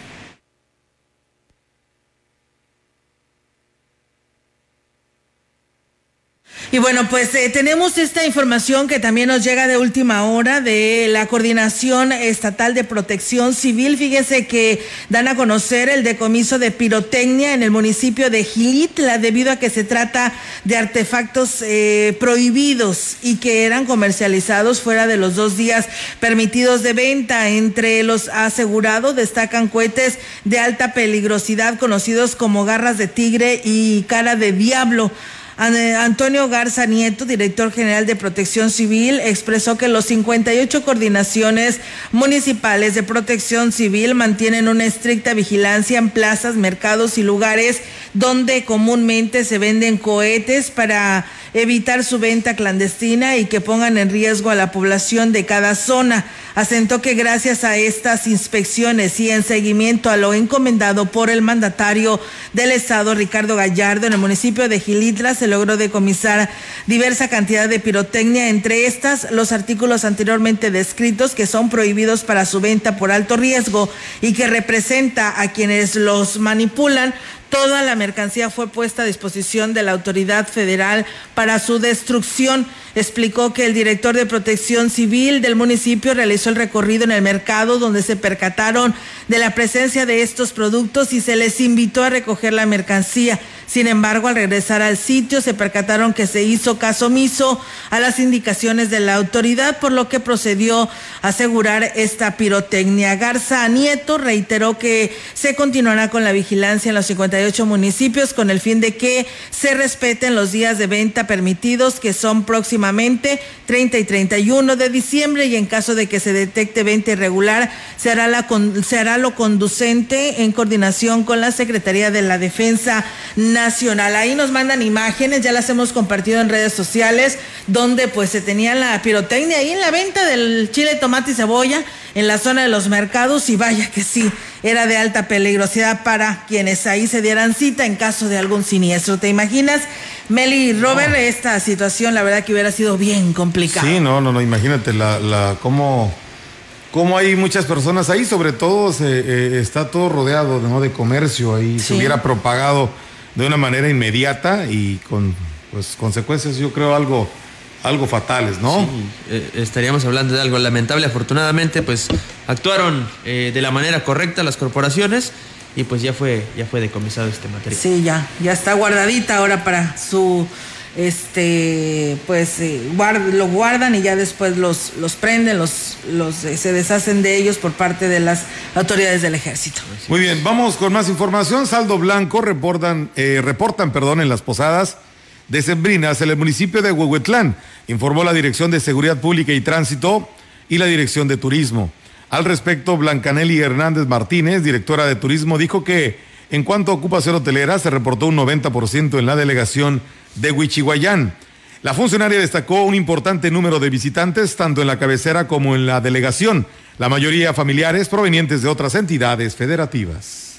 Y bueno, pues eh, tenemos esta información que también nos llega de última hora de la Coordinación Estatal de Protección Civil. Fíjese que dan a conocer el decomiso de pirotecnia en el municipio de Gilitla debido a que se trata de artefactos eh, prohibidos y que eran comercializados fuera de los dos días permitidos de venta. Entre los asegurados destacan cohetes de alta peligrosidad conocidos como garras de tigre y cara de diablo. Antonio Garza Nieto, director general de Protección Civil, expresó que los 58 coordinaciones municipales de protección civil mantienen una estricta vigilancia en plazas, mercados y lugares donde comúnmente se venden cohetes para evitar su venta clandestina y que pongan en riesgo a la población de cada zona. Asentó que gracias a estas inspecciones y en seguimiento a lo encomendado por el mandatario del Estado, Ricardo Gallardo, en el municipio de Gilitla se logró decomisar diversa cantidad de pirotecnia, entre estas los artículos anteriormente descritos que son prohibidos para su venta por alto riesgo y que representa a quienes los manipulan Toda la mercancía fue puesta a disposición de la autoridad federal para su destrucción. Explicó que el director de protección civil del municipio realizó el recorrido en el mercado donde se percataron de la presencia de estos productos y se les invitó a recoger la mercancía. Sin embargo, al regresar al sitio se percataron que se hizo caso omiso a las indicaciones de la autoridad, por lo que procedió a asegurar esta pirotecnia. Garza Nieto reiteró que se continuará con la vigilancia en los 58 municipios con el fin de que se respeten los días de venta permitidos, que son próximamente 30 y 31 de diciembre, y en caso de que se detecte venta irregular, se hará, se hará lo conducente en coordinación con la Secretaría de la Defensa nacional. Ahí nos mandan imágenes, ya las hemos compartido en redes sociales, donde pues se tenía la pirotecnia ahí en la venta del chile, tomate y cebolla en la zona de los mercados y vaya que sí, era de alta peligrosidad para quienes ahí se dieran cita en caso de algún siniestro. ¿Te imaginas, Meli Robert, esta situación la verdad que hubiera sido bien complicada? Sí, no, no, no, imagínate la, la cómo cómo hay muchas personas ahí, sobre todo se, eh, está todo rodeado ¿no? de comercio, ahí se hubiera propagado de una manera inmediata y con pues, consecuencias, yo creo, algo, algo fatales, ¿no? Sí, eh, estaríamos hablando de algo lamentable. Afortunadamente, pues actuaron eh, de la manera correcta las corporaciones y pues ya fue, ya fue decomisado este material. Sí, ya, ya está guardadita ahora para su este pues eh, lo guardan y ya después los, los prenden, los, los eh, se deshacen de ellos por parte de las autoridades del ejército. Muy bien, vamos con más información. Saldo Blanco reportan, eh, reportan perdón, en las posadas de Sembrinas en el municipio de Huehuetlán, informó la Dirección de Seguridad Pública y Tránsito y la Dirección de Turismo. Al respecto, Blancanelli Hernández Martínez, directora de turismo, dijo que en cuanto a ocupación hotelera se reportó un 90% en la delegación de Huichihuayán. La funcionaria destacó un importante número de visitantes tanto en la cabecera como en la delegación, la mayoría familiares provenientes de otras entidades federativas.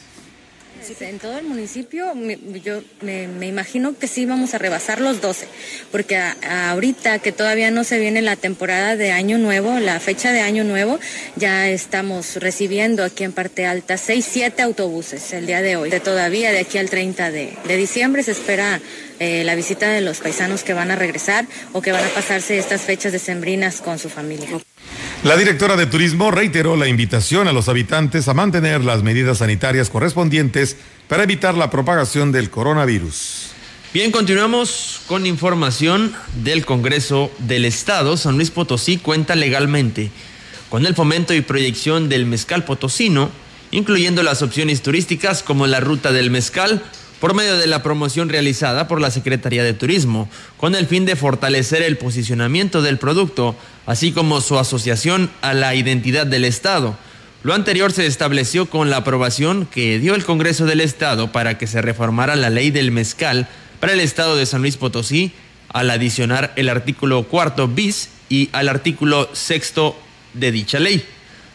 En todo el municipio, yo me, imagino que sí vamos a rebasar los 12, porque ahorita que todavía no se viene la temporada de Año Nuevo, la fecha de Año Nuevo, ya estamos recibiendo aquí en Parte Alta 6, 7 autobuses el día de hoy. De todavía de aquí al 30 de, de diciembre se espera eh, la visita de los paisanos que van a regresar o que van a pasarse estas fechas decembrinas con su familia. La directora de Turismo reiteró la invitación a los habitantes a mantener las medidas sanitarias correspondientes para evitar la propagación del coronavirus. Bien, continuamos con información del Congreso del Estado. San Luis Potosí cuenta legalmente con el fomento y proyección del mezcal potosino, incluyendo las opciones turísticas como la ruta del mezcal, por medio de la promoción realizada por la Secretaría de Turismo, con el fin de fortalecer el posicionamiento del producto, así como su asociación a la identidad del Estado. Lo anterior se estableció con la aprobación que dio el Congreso del Estado para que se reformara la ley del mezcal para el Estado de San Luis Potosí, al adicionar el artículo cuarto bis y al artículo sexto de dicha ley.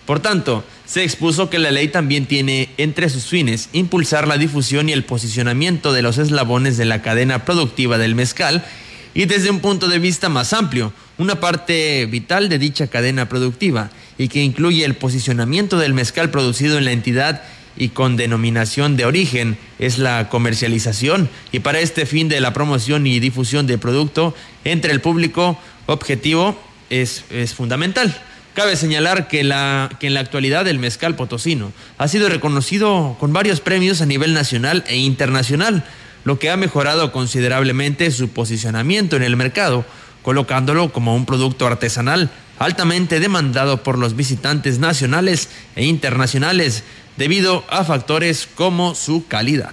Por tanto, se expuso que la ley también tiene entre sus fines impulsar la difusión y el posicionamiento de los eslabones de la cadena productiva del mezcal y desde un punto de vista más amplio, una parte vital de dicha cadena productiva y que incluye el posicionamiento del mezcal producido en la entidad y con denominación de origen es la comercialización y para este fin de la promoción y difusión del producto entre el público objetivo es, es fundamental. Cabe señalar que, la, que en la actualidad el mezcal potosino ha sido reconocido con varios premios a nivel nacional e internacional, lo que ha mejorado considerablemente su posicionamiento en el mercado, colocándolo como un producto artesanal altamente demandado por los visitantes nacionales e internacionales debido a factores como su calidad.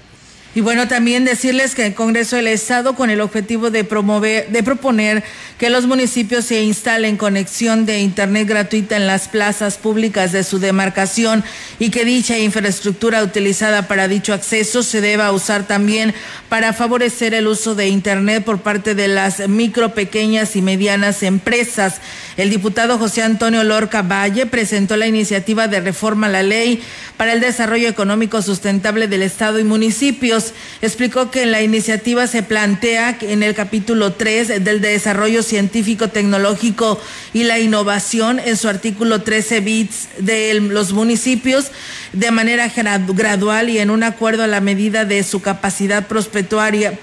Y bueno, también decirles que el Congreso del Estado, con el objetivo de promover, de proponer que los municipios se instalen conexión de Internet gratuita en las plazas públicas de su demarcación y que dicha infraestructura utilizada para dicho acceso se deba usar también para favorecer el uso de Internet por parte de las micro, pequeñas y medianas empresas. El diputado José Antonio Lorca Valle presentó la iniciativa de reforma a la ley para el desarrollo económico sustentable del Estado y municipios. Explicó que en la iniciativa se plantea en el capítulo 3 del desarrollo científico, tecnológico y la innovación, en su artículo 13 bits de los municipios, de manera gradual y en un acuerdo a la medida de su capacidad prospectuaria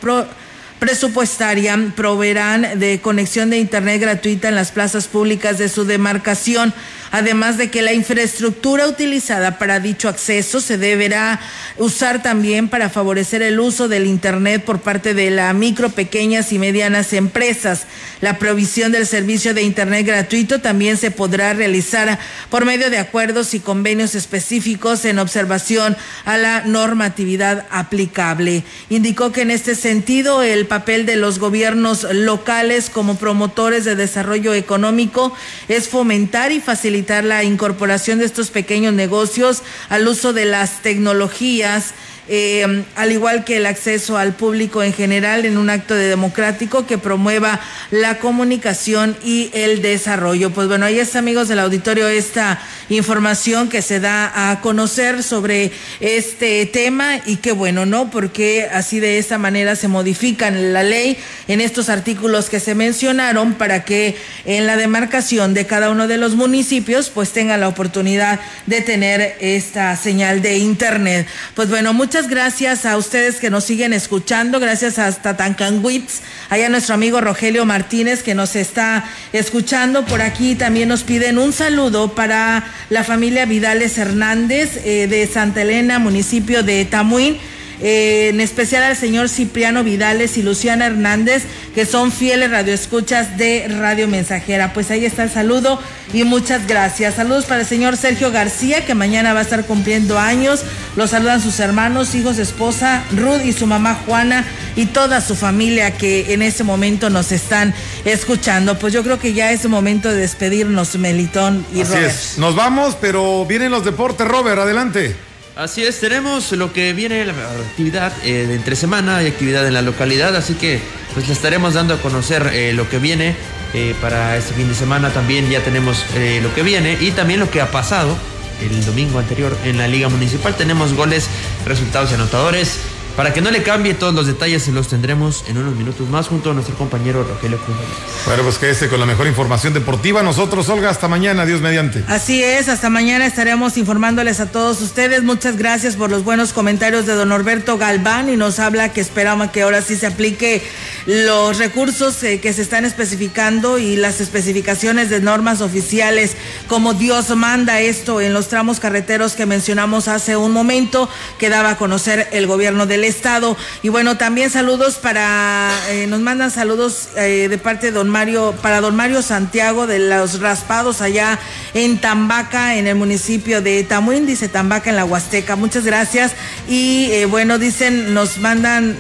presupuestaria proveerán de conexión de Internet gratuita en las plazas públicas de su demarcación además de que la infraestructura utilizada para dicho acceso se deberá usar también para favorecer el uso del Internet por parte de las micro, pequeñas y medianas empresas. La provisión del servicio de Internet gratuito también se podrá realizar por medio de acuerdos y convenios específicos en observación a la normatividad aplicable. Indicó que en este sentido el papel de los gobiernos locales como promotores de desarrollo económico es fomentar y facilitar la incorporación de estos pequeños negocios al uso de las tecnologías eh, al igual que el acceso al público en general en un acto de democrático que promueva la comunicación y el desarrollo. Pues bueno, ahí está, amigos del auditorio, esta información que se da a conocer sobre este tema y qué bueno, ¿no? Porque así de esta manera se modifican la ley en estos artículos que se mencionaron para que en la demarcación de cada uno de los municipios pues tenga la oportunidad de tener esta señal de internet. Pues bueno, muchas Muchas gracias a ustedes que nos siguen escuchando, gracias hasta Tancanwitz, allá nuestro amigo Rogelio Martínez que nos está escuchando. Por aquí también nos piden un saludo para la familia Vidales Hernández eh, de Santa Elena, municipio de Tamuín eh, en especial al señor Cipriano Vidales y Luciana Hernández, que son fieles radioescuchas de Radio Mensajera. Pues ahí está el saludo y muchas gracias. Saludos para el señor Sergio García, que mañana va a estar cumpliendo años. Los saludan sus hermanos, hijos, esposa, Ruth y su mamá Juana y toda su familia que en ese momento nos están escuchando. Pues yo creo que ya es momento de despedirnos, Melitón y Así Robert. es. Nos vamos, pero vienen los deportes, Robert, adelante. Así es, tenemos lo que viene la actividad eh, de entre semana, hay actividad en la localidad, así que pues le estaremos dando a conocer eh, lo que viene eh, para este fin de semana. También ya tenemos eh, lo que viene y también lo que ha pasado el domingo anterior en la Liga Municipal. Tenemos goles, resultados y anotadores. Para que no le cambie todos los detalles, los tendremos en unos minutos más junto a nuestro compañero Rogelio Cruz. Bueno, pues quédese con la mejor información deportiva. Nosotros, Olga, hasta mañana, Dios mediante. Así es, hasta mañana estaremos informándoles a todos ustedes. Muchas gracias por los buenos comentarios de don Norberto Galván y nos habla que esperamos que ahora sí se aplique los recursos eh, que se están especificando y las especificaciones de normas oficiales como Dios manda esto en los tramos carreteros que mencionamos hace un momento que daba a conocer el gobierno del estado. Y bueno, también saludos para, eh, nos mandan saludos eh, de parte de don Mario, para don Mario Santiago de los raspados allá en Tambaca, en el municipio de Tamuín, dice Tambaca en la Huasteca. Muchas gracias. Y eh, bueno, dicen, nos mandan,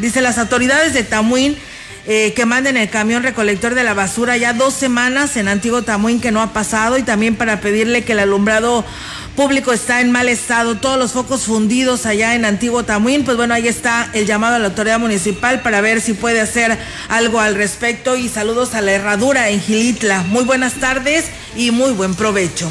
dicen las autoridades de Tamuín. que manden el camión recolector de la basura ya dos semanas en Antiguo Tamuín que no ha pasado y también para pedirle que el alumbrado público está en mal estado, todos los focos fundidos allá en Antiguo Tamuín, pues bueno, ahí está el llamado a la autoridad municipal para ver si puede hacer algo al respecto y saludos a la herradura en Gilitla. Muy buenas tardes y muy buen provecho.